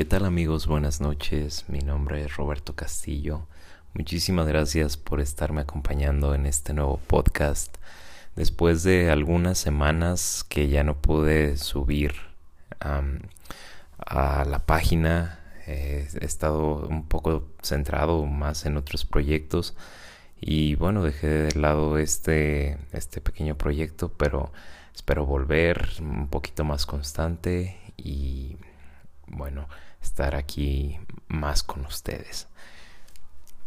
¿Qué tal amigos? Buenas noches. Mi nombre es Roberto Castillo. Muchísimas gracias por estarme acompañando en este nuevo podcast. Después de algunas semanas que ya no pude subir a la página, he estado un poco centrado más en otros proyectos y bueno, dejé de lado este, este pequeño proyecto, pero espero volver un poquito más constante y bueno, estar aquí más con ustedes.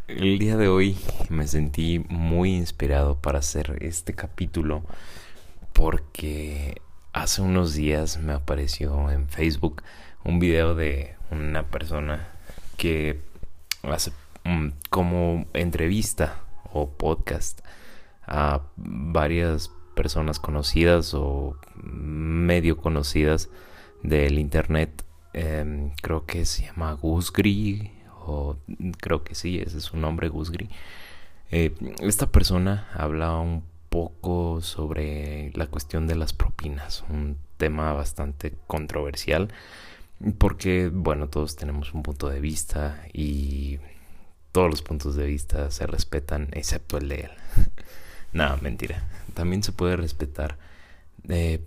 El día de hoy me sentí muy inspirado para hacer este capítulo porque hace unos días me apareció en Facebook un video de una persona que hace como entrevista o podcast a varias personas conocidas o medio conocidas del internet Em, creo que se llama Gusgri, o creo que sí, ese es su nombre, Gusgri. Eh, esta persona habla un poco sobre la cuestión de las propinas, un tema bastante controversial, porque, bueno, todos tenemos un punto de vista y todos los puntos de vista se respetan, excepto el de él. Nada, mentira. También se puede respetar eh,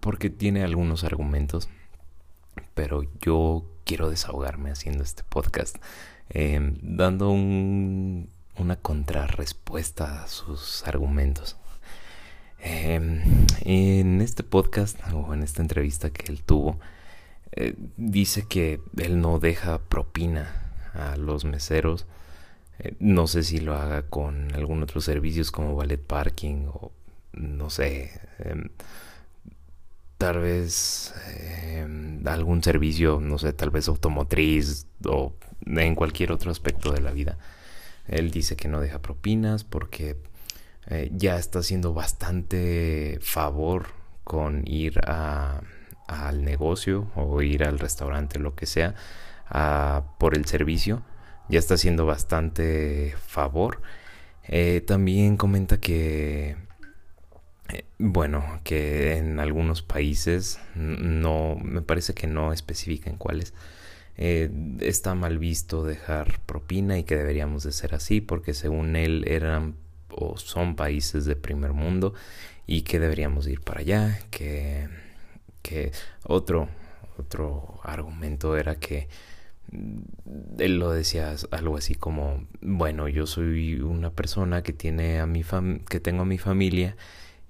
porque tiene algunos argumentos pero yo quiero desahogarme haciendo este podcast, em, dando una contrarrespuesta a sus argumentos. Em, en este podcast o en esta entrevista que él tuvo, eh, dice que él no deja propina a los meseros. Eh, no sé si lo haga con algún otro servicios como ballet parking o no sé. Em, tal vez eh, algún servicio, no sé, tal vez automotriz o en cualquier otro aspecto de la vida. Él dice que no deja propinas porque eh, ya está haciendo bastante favor con ir a, al negocio o ir al restaurante, lo que sea, por el servicio. Ya está haciendo bastante favor. Eh, también comenta que bueno, que en algunos países, no, me parece que no especifican cuáles, eh, está mal visto dejar propina y que deberíamos de ser así porque según él eran o son países de primer mundo y que deberíamos ir para allá, que, que otro, otro argumento era que mm, él lo decía algo así como, bueno, yo soy una persona que tiene a mi que tengo a mi familia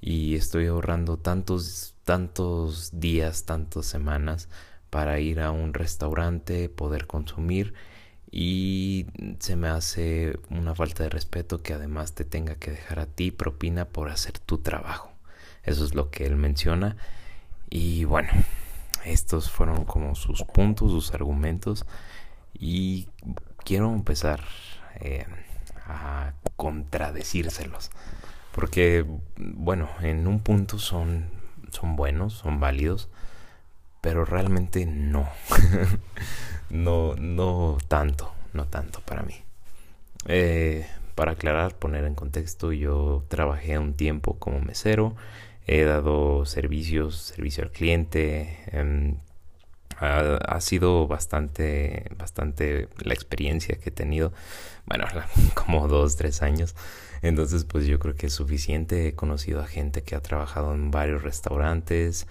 y estoy ahorrando tantos, tantos días, tantas semanas para ir a un restaurante, poder consumir y se me hace una falta de respeto que además te tenga que dejar a ti propina por hacer tu trabajo. Eso es lo que él menciona y bueno, estos fueron como sus puntos, sus argumentos y quiero empezar eh, a contradecírselos. Porque, bueno, en un punto son, son buenos, son válidos, pero realmente no. no, no tanto, no tanto para mí. Eh, para aclarar, poner en contexto, yo trabajé un tiempo como mesero, he dado servicios, servicio al cliente. Em, ha, sido bastante, bastante la experiencia que he tenido. Bueno, como dos, tres años. Entonces, pues yo creo que es suficiente. He conocido a gente que ha trabajado en varios restaurantes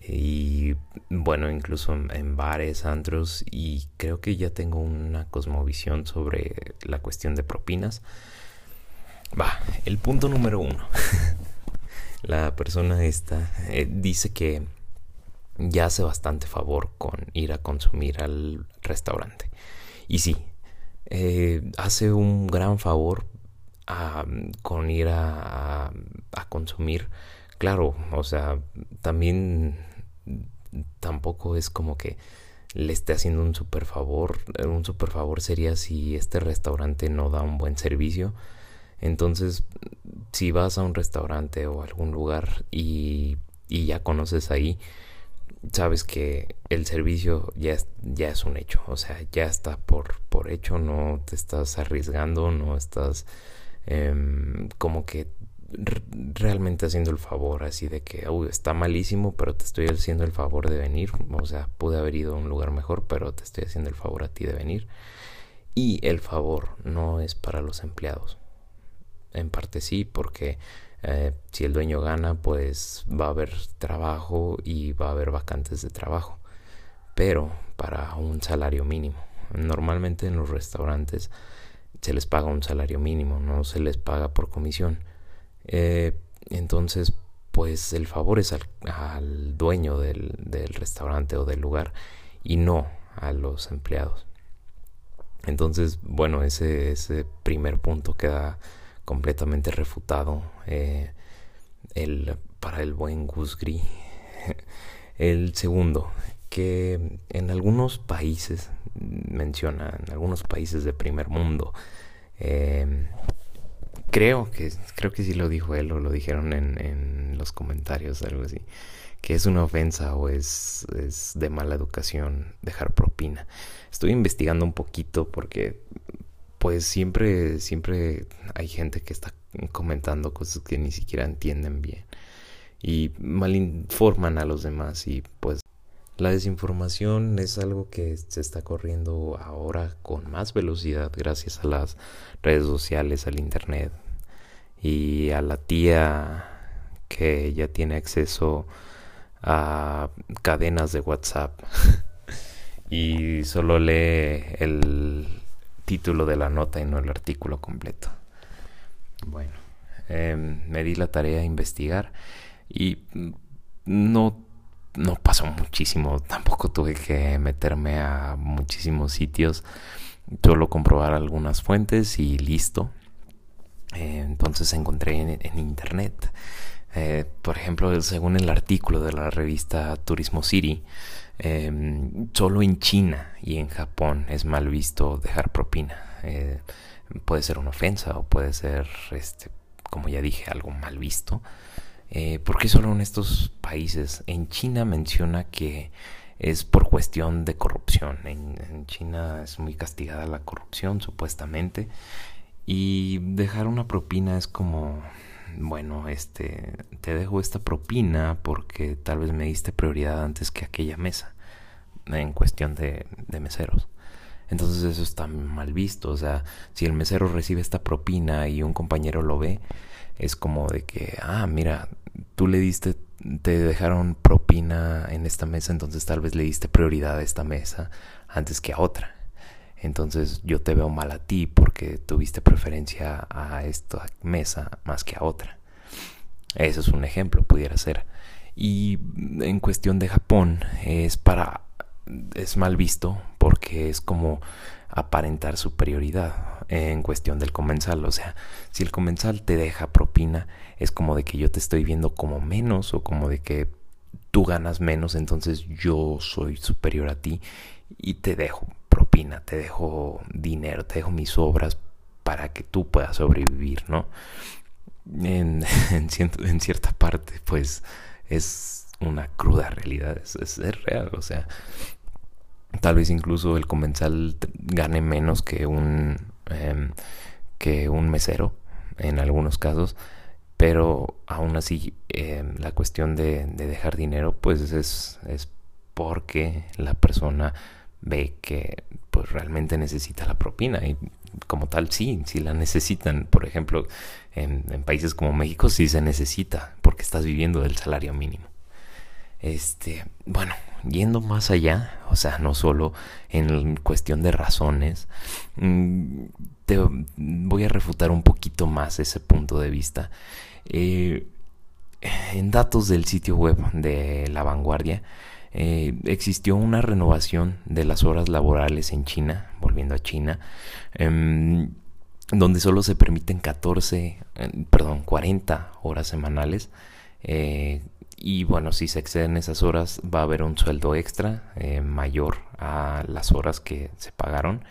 y, bueno, incluso en, bares, antros. Y creo que ya tengo una cosmovisión sobre la cuestión de propinas. Va, el punto número uno. la persona esta eh, dice que ya hace bastante favor con ir a consumir al restaurante. Y sí, eh, hace un gran favor con ir a, a, consumir. Claro, o sea, también tampoco es como que le esté haciendo un super favor. Un super favor sería si este restaurante no da un buen servicio. Entonces, si vas a un restaurante o algún lugar y, y ya conoces ahí, sabes que el servicio ya es, ya es un hecho. O sea, ya está por, por hecho, no te estás arriesgando, no estás Em, como que realmente haciendo el favor, así de que está malísimo, pero te estoy haciendo el favor de venir. O sea, pude haber ido a un lugar mejor, pero te estoy haciendo el favor a ti de venir. Y el favor no es para los empleados. En parte sí, porque eh, si el dueño gana, pues va a haber trabajo y va a haber vacantes de trabajo. Pero para un salario mínimo. Normalmente en los restaurantes se les paga un salario mínimo, no se les paga por comisión. Eh, entonces, pues el favor es al, dueño del, restaurante o del lugar y no a los empleados. Entonces, bueno, ese, ese primer punto queda completamente refutado eh, el, para el buen Gus El segundo, que en algunos países, menciona, en algunos países de primer mundo, eh, creo que creo que sí lo dijo él o lo dijeron en, en los comentarios, algo así, que es una ofensa o es, es de mala educación dejar propina. Estoy investigando un poquito porque pues siempre, siempre hay gente que está comentando cosas que ni siquiera entienden bien y malinforman a los demás y pues la desinformación es algo que se está corriendo ahora con más velocidad gracias a las redes sociales, al internet y a la tía que ya tiene acceso a cadenas de WhatsApp y solo lee el título de la nota y no el artículo completo. Bueno, em, me di la tarea de investigar y no no pasó muchísimo, tampoco tuve que meterme a muchísimos sitios, solo comprobar algunas fuentes y listo. Eh, entonces encontré en, internet, eh, por ejemplo, según el artículo de la revista Turismo City, em, solo en China y en Japón es mal visto dejar propina. Eh, puede ser una ofensa o puede ser, este, como ya dije, algo mal visto. Eh, ¿Por qué solo en estos países? En China menciona que es por cuestión de corrupción. En, China es muy castigada la corrupción, supuestamente. Y dejar una propina es como, bueno, este, te dejo esta propina porque tal vez me diste prioridad antes que aquella mesa, en cuestión de, de meseros. Entonces eso está mal visto. O sea, si el mesero recibe esta propina y un compañero lo ve, es como de que, ah, mira, tú le diste, te dejaron propina en esta mesa, entonces tal vez le diste prioridad a esta mesa antes que a otra. Entonces yo te veo mal a ti porque tuviste preferencia a esta mesa más que a otra. Eso es un ejemplo, pudiera ser. Y en cuestión de Japón es para es mal visto porque es como aparentar superioridad en cuestión del comensal. O sea, si el comensal te deja propina, es como de que yo te estoy viendo como menos o como de que tú ganas menos, entonces yo soy superior a ti y te dejo propina, te dejo dinero, te dejo mis obras para que tú puedas sobrevivir, ¿no? En, cierta parte, pues es una cruda realidad, es, real, o sea, tal vez incluso el comensal gane menos que un Em, que un mesero en algunos casos, pero aún así em, la cuestión de, dejar dinero pues es, es porque la persona ve que pues realmente necesita la propina y como tal sí, sí la necesitan. Por ejemplo, en, países como México sí se necesita porque estás viviendo del salario mínimo. Este, bueno, yendo más allá, o sea, no solo en cuestión de razones, mm, te voy a refutar un poquito más ese punto de vista. Eh, en datos del sitio web de La Vanguardia, eh, existió una renovación de las horas laborales en China, volviendo a China, em, donde solo se permiten 14, eh, perdón, 40 horas semanales y bueno, si se exceden esas horas va a haber un sueldo extra eh, mayor a las horas que se pagaron.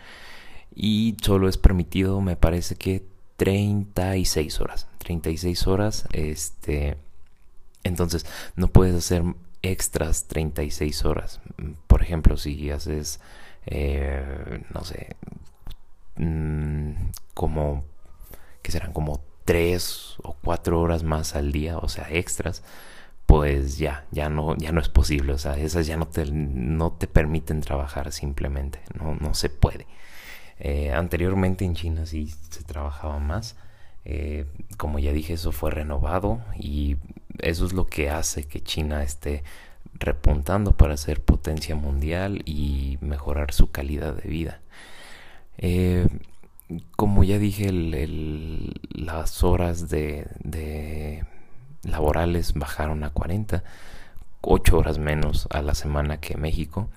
Y solo es permitido, me parece que 36 horas. 36 horas, este... Entonces, no puedes hacer extras 36 horas. Por ejemplo, si haces, eh, no sé, mm, como, que serán como tres o cuatro horas más al día, o sea, extras, pues ya, ya no, ya no es posible. O sea, esas ya no te, no te permiten trabajar simplemente. No, no se puede. Eh, anteriormente en China sí se trabajaba más. Eh, como ya dije, eso fue renovado y eso es lo que hace que China esté repuntando para ser potencia mundial y mejorar su calidad de vida. Eh, como ya dije, las horas de, laborales bajaron a 40, 8 horas menos a la semana que México.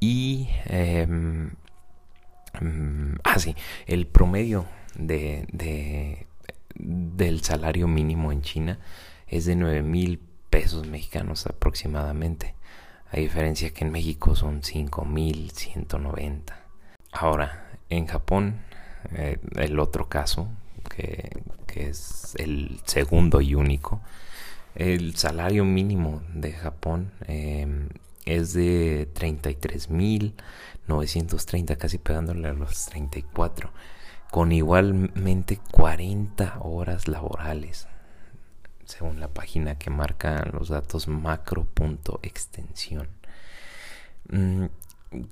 Y, eh, ah, sí, el promedio de, del salario mínimo en China es de 9 mil pesos mexicanos aproximadamente. A diferencia que en México son 5 mil 190. Ahora, en Japón, eh, el otro caso, que, es el segundo y único, el salario mínimo de Japón em, es de 33.930, casi pegándole a los 34, con igualmente 40 horas laborales, según la página que marca los datos macro.extensión. Mm,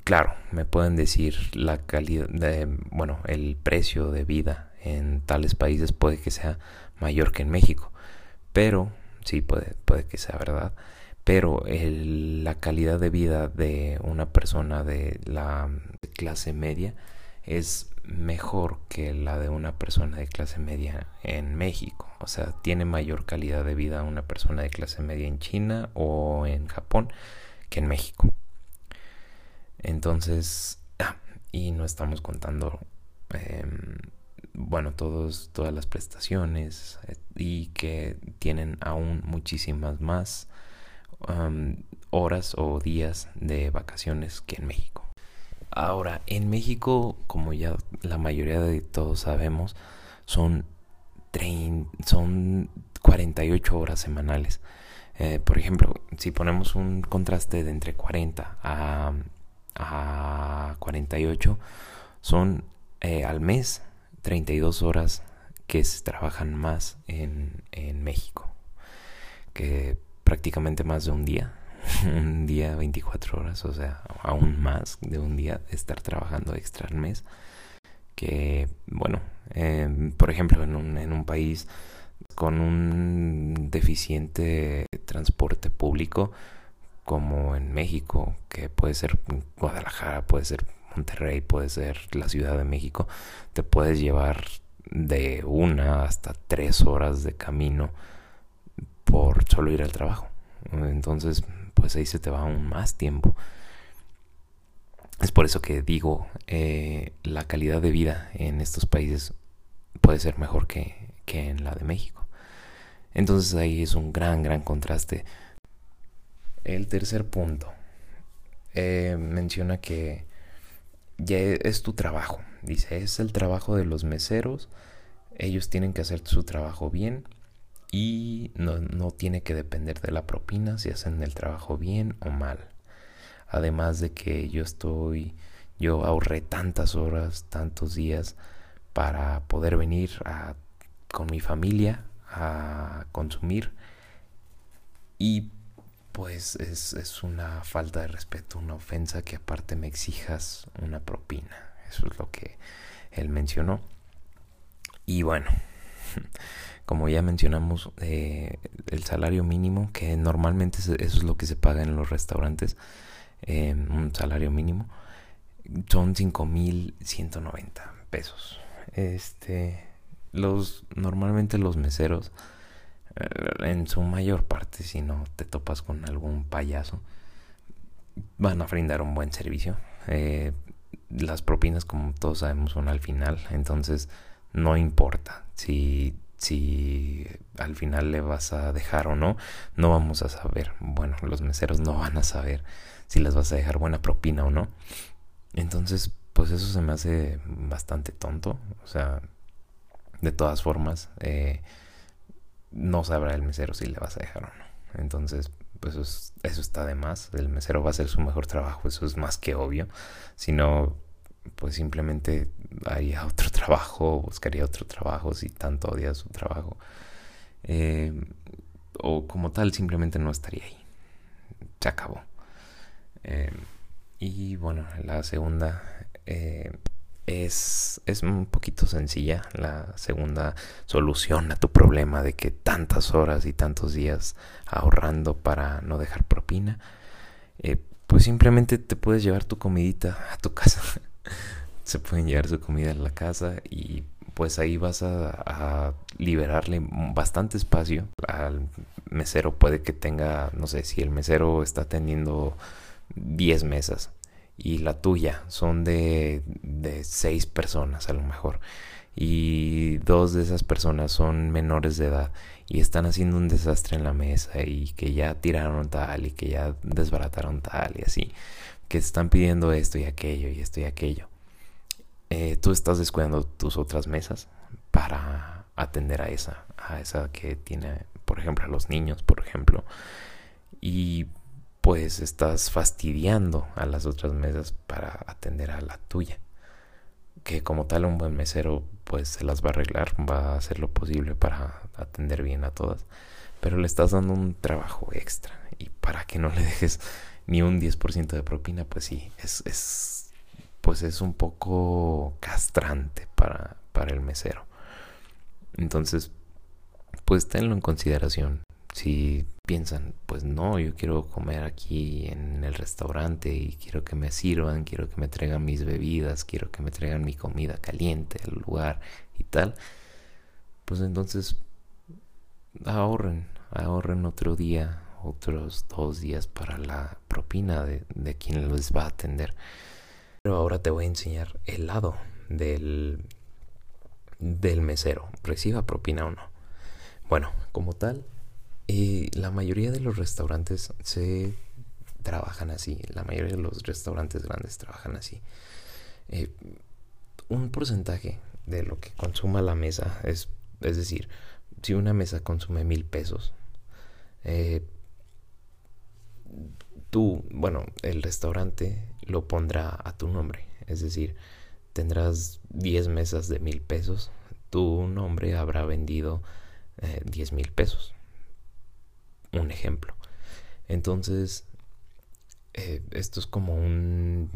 claro, me pueden decir la calidad de, bueno, el precio de vida en tales países puede que sea mayor que en México, pero sí puede, puede que sea verdad, pero la calidad de vida de una persona de la clase media es mejor que la de una persona de clase media en México. O sea, tiene mayor calidad de vida una persona de clase media en China o en Japón que en México. Entonces, ah, y no estamos contando, em, bueno, todos, todas las prestaciones eh, y que tienen aún muchísimas más horas o días de vacaciones que en México. Ahora, en México, como ya la mayoría de todos sabemos, son, son 48 horas semanales. Eh, por ejemplo, si ponemos un contraste de entre 40 a a 48 son eh, al mes 32 horas que se trabajan más en, en México que prácticamente más de un día un día 24 horas o sea aún más de un día estar trabajando extra al mes que bueno em, por ejemplo en un, en un país con un deficiente transporte público como en México, que puede ser Guadalajara, puede ser Monterrey, puede ser la Ciudad de México, te puedes llevar de una hasta tres horas de camino por solo ir al trabajo. Entonces, pues ahí se te va aún más tiempo. Es por eso que digo, eh, la calidad de vida en estos países puede ser mejor que, que en la de México. Entonces ahí es un gran, gran contraste el tercer punto eh, menciona que ya es tu trabajo. Dice, es el trabajo de los meseros. Ellos tienen que hacer su trabajo bien y no, no tiene que depender de la propina si hacen el trabajo bien o mal. Además de que yo estoy, yo ahorré tantas horas, tantos días para poder venir con mi familia a consumir y pues es, una falta de respeto, una ofensa que aparte me exijas una propina. Eso es lo que él mencionó. Y bueno, como ya mencionamos, eh, el salario mínimo, que normalmente eso es lo que se paga en los restaurantes, un salario mínimo, son 5.190 pesos. Este, los, normalmente los meseros eh, en su mayor parte, si no te topas con algún payaso, van a brindar un buen servicio. Eh, las propinas, como todos sabemos, son al final, entonces no importa si, si al final le vas a dejar o no, no vamos a saber. Bueno, los meseros no van a saber si les vas a dejar buena propina o no. Entonces, pues eso se me hace bastante tonto. O sea, de todas formas, eh, no sabrá el mesero si le vas a dejar o no. Entonces, pues eso, está de más. El mesero va a hacer su mejor trabajo, eso es más que obvio. Si no, pues simplemente haría otro trabajo, buscaría otro trabajo si tanto odia su trabajo. Eh, o como tal, simplemente no estaría ahí. Se acabó. Eh, y bueno, la segunda eh, es, es un poquito sencilla. La segunda solución a tu problema de que tantas horas y tantos días ahorrando para no dejar propina. pues simplemente te puedes llevar tu comidita a tu casa. Se pueden llevar su comida a la casa y pues ahí vas a, liberarle bastante espacio al mesero. Puede que tenga, no sé, si el mesero está teniendo 10 mesas y la tuya son de, de 6 personas a lo mejor y dos de esas personas son menores de edad y están haciendo un desastre en la mesa y que ya tiraron tal y que ya desbarataron tal y así, que están pidiendo esto y aquello y esto y aquello. Eh, tú estás descuidando tus otras mesas para atender a esa, a esa que tiene, por ejemplo, a los niños, por ejemplo, y pues estás fastidiando a las otras mesas para atender a la tuya. Que como tal un buen mesero pues se las va a arreglar, va a hacer lo posible para atender bien a todas, pero le estás dando un trabajo extra y para que no le dejes ni un 10% de propina, pues sí, es, es pues es un poco castrante para, para el mesero. Entonces, pues tenlo en consideración. Si piensan, pues no, yo quiero comer aquí en el restaurante y quiero que me sirvan, quiero que me traigan mis bebidas, quiero que me traigan mi comida caliente al lugar y tal, pues entonces ahorren, ahorren otro día, otros dos días para la propina de, de quien les va a atender. Pero ahora te voy a enseñar el lado del, del mesero, reciba propina o no. Bueno, como tal, eh, la mayoría de los restaurantes se trabajan así, la mayoría de los restaurantes grandes trabajan así. Eh, un porcentaje de lo que consuma la mesa es, es decir, si una mesa consume mil pesos, eh, tú, bueno, el restaurante lo pondrá a tu nombre. Es decir, tendrás 10 mesas de mil pesos, tu nombre habrá vendido eh, 10 mil pesos. Un ejemplo. Entonces, eh, esto es como un,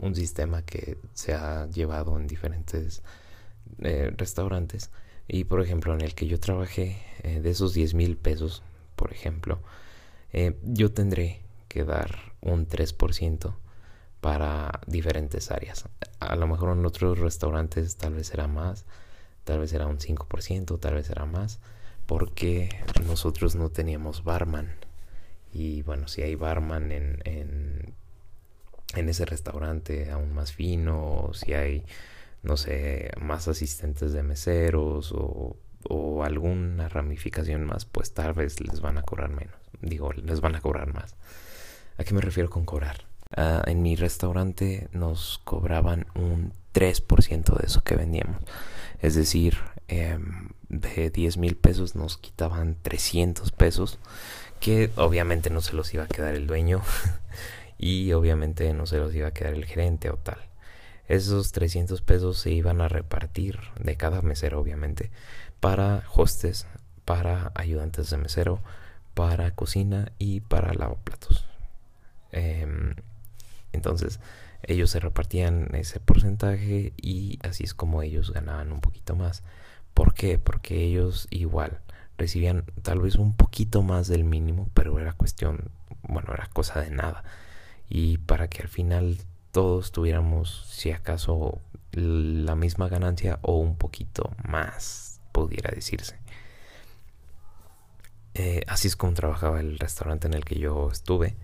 un, sistema que se ha llevado en diferentes eh, restaurantes. Y por ejemplo, en el que yo trabajé, eh, de esos 10 mil pesos, por ejemplo, yo tendré que dar un 3% para diferentes áreas. A lo mejor en otros restaurantes tal vez será más, tal vez será un 5%, tal vez será más, porque nosotros no teníamos barman. Y bueno, si hay barman en, en, en ese restaurante aún más fino, o si hay, no sé, más asistentes de meseros o, o alguna ramificación más, pues tal vez les van a cobrar menos. Digo, les van a cobrar más. ¿A qué me refiero con cobrar? Ah, en mi restaurante nos cobraban un 3% de eso que vendíamos. Es decir, em, de 10 mil pesos nos quitaban 300 pesos, que obviamente no se los iba a quedar el dueño y obviamente no se los iba a quedar el gerente o tal. Esos 300 pesos se iban a repartir de cada mesero, obviamente, para hostes, para ayudantes de mesero, para cocina y para lavaplatos. Em, entonces ellos se repartían ese porcentaje y así es como ellos ganaban un poquito más. ¿Por qué? Porque ellos igual recibían tal vez un poquito más del mínimo, pero era cuestión, bueno, era cosa de nada. Y para que al final todos tuviéramos, si acaso, la misma ganancia o un poquito más, pudiera decirse. Eh, así es como trabajaba el restaurante en el que yo estuve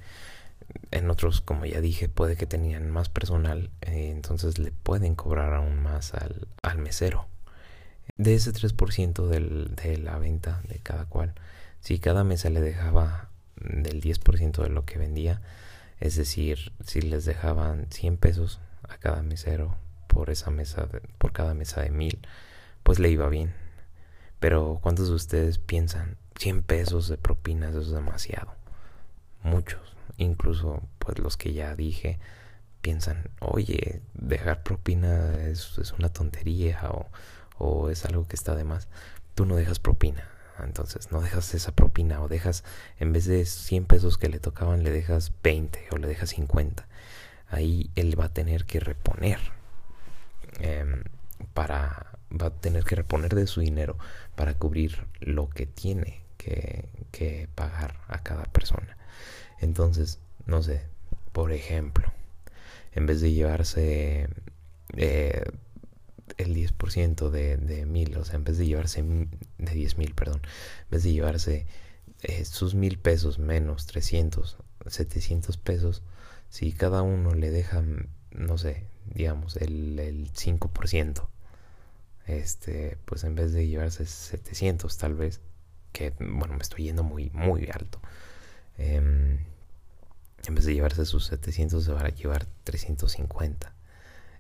en otros, como ya dije, puede que tenían más personal, eh, entonces le pueden cobrar aún más al, al mesero. De ese 3% del, de la venta de cada cual, si cada mesa le dejaba del 10% de lo que vendía, es decir, si les dejaban 100 pesos a cada mesero por esa mesa, por cada mesa de mil, pues le iba bien. Pero ¿cuántos de ustedes piensan 100 pesos de propinas eso es demasiado? Muchos incluso pues los que ya dije piensan, oye, dejar propina es, es una tontería o, o es algo que está de más. Tú no dejas propina. Entonces no dejas esa propina o dejas, en vez de 100 pesos que le tocaban, le dejas 20 o le dejas 50. Ahí él va a tener que reponer. Em, para, va a tener que reponer de su dinero para cubrir lo que tiene que, que pagar a cada persona. Entonces, no sé, por ejemplo, en vez de llevarse eh, el 10% de, de mil, o sea, en vez de llevarse de 10 mil, perdón, en vez de llevarse eh, sus mil pesos menos 300, 700 pesos, si cada uno le deja, no sé, digamos, el, el 5%, este, pues en vez de llevarse 700 tal vez, que bueno, me estoy yendo muy, muy alto. Em, en vez de llevarse sus 700 se va a llevar 350.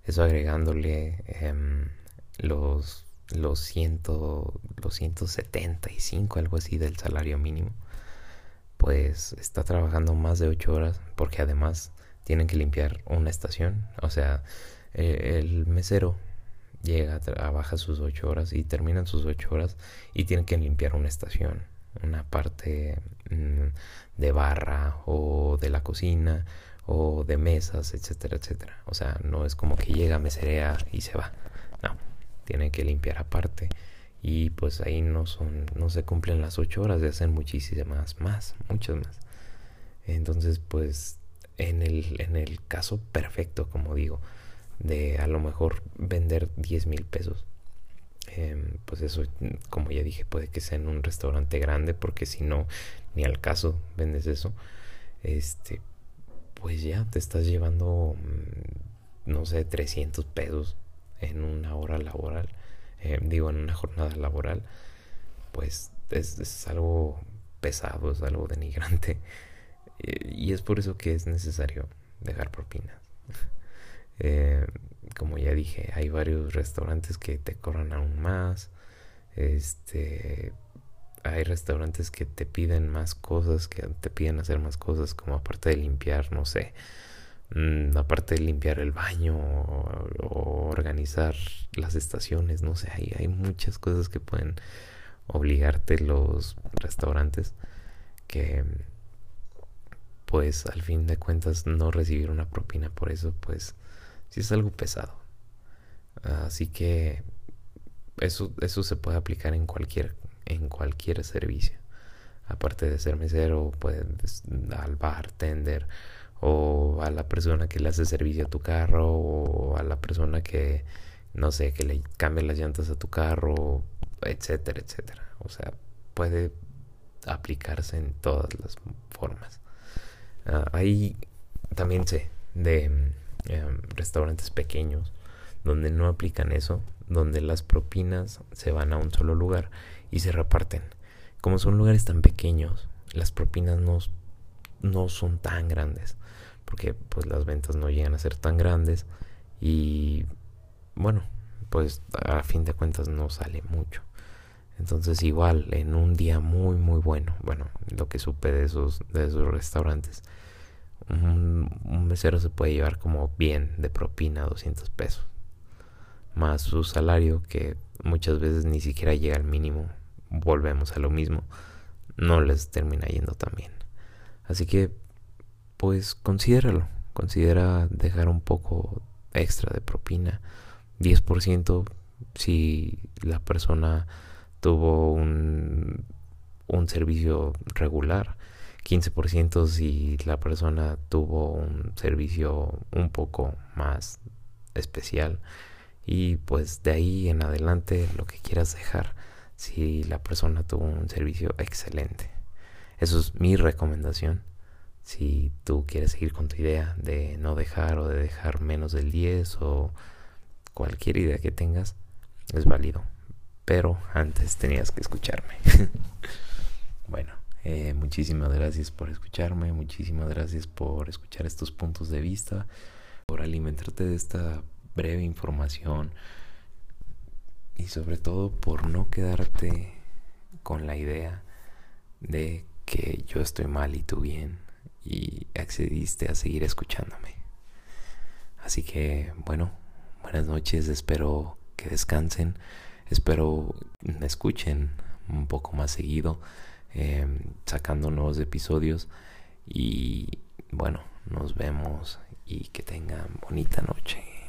Eso agregándole em, los, los, ciento, los 175, algo así del salario mínimo. Pues está trabajando más de 8 horas porque además tienen que limpiar una estación. O sea, eh, el mesero llega, trabaja sus 8 horas y terminan sus 8 horas y tienen que limpiar una estación, una parte mm, de barra o de la cocina o de mesas, etcétera, etcétera. O sea, no es como que llega, meserea y se va. No, tiene que limpiar aparte. Y pues ahí no son, no se cumplen las 8 horas de hacer muchísimas más, muchas más. Entonces, pues, en el, en el caso perfecto, como digo, de a lo mejor vender 10 mil pesos. Em, pues eso, como ya dije, puede que sea en un restaurante grande, porque si no, ni al caso vendes eso. Este, pues ya te estás llevando, mm, no sé, 300 pesos en una hora laboral, em, digo, en una jornada laboral. Pues es, es algo pesado, es algo denigrante. y es por eso que es necesario dejar propinas. Eh, como ya dije, hay varios restaurantes que te cobran aún más. Este, hay restaurantes que te piden más cosas, que te piden hacer más cosas, como aparte de limpiar, no sé, mm, aparte de limpiar el baño o, organizar las estaciones, no sé, hay, hay muchas cosas que pueden obligarte los restaurantes que pues al fin de cuentas no recibir una propina por eso pues si es algo pesado. Así que eso, eso se puede aplicar en cualquier, en cualquier servicio. Aparte de ser mesero, puedes al bartender o a la persona que le hace servicio a tu carro o a la persona que, no sé, que le cambie las llantas a tu carro, etcétera, etcétera. O sea, puede aplicarse en todas las formas. Ah, ahí también sé de Em, restaurantes pequeños donde no aplican eso, donde las propinas se van a un solo lugar y se reparten. Como son lugares tan pequeños, las propinas no, no son tan grandes, porque pues las ventas no llegan a ser tan grandes y bueno, pues a fin de cuentas no sale mucho. Entonces igual en un día muy muy bueno, bueno, lo que supe de esos de esos restaurantes mesero se puede llevar como bien de propina 200 pesos. Más su salario, que muchas veces ni siquiera llega al mínimo. Volvemos a lo mismo. No les termina yendo tan bien. Así que, pues considéralo. Considera dejar un poco extra de propina. 10% si la persona tuvo un, un servicio regular 15% si la persona tuvo un servicio un poco más especial y pues de ahí en adelante lo que quieras dejar si la persona tuvo un servicio excelente. Eso es mi recomendación. Si tú quieres seguir con tu idea de no dejar o de dejar menos del 10 o cualquier idea que tengas, es válido. Pero antes tenías que escucharme. bueno, eh, muchísimas gracias por escucharme, muchísimas gracias por escuchar estos puntos de vista, por alimentarte de esta breve información y sobre todo por no quedarte con la idea de que yo estoy mal y tú bien y accediste a seguir escuchándome. Así que bueno, buenas noches, espero que descansen, espero escuchen un poco más seguido, em, sacando nuevos episodios y bueno, nos vemos y que tengan bonita noche.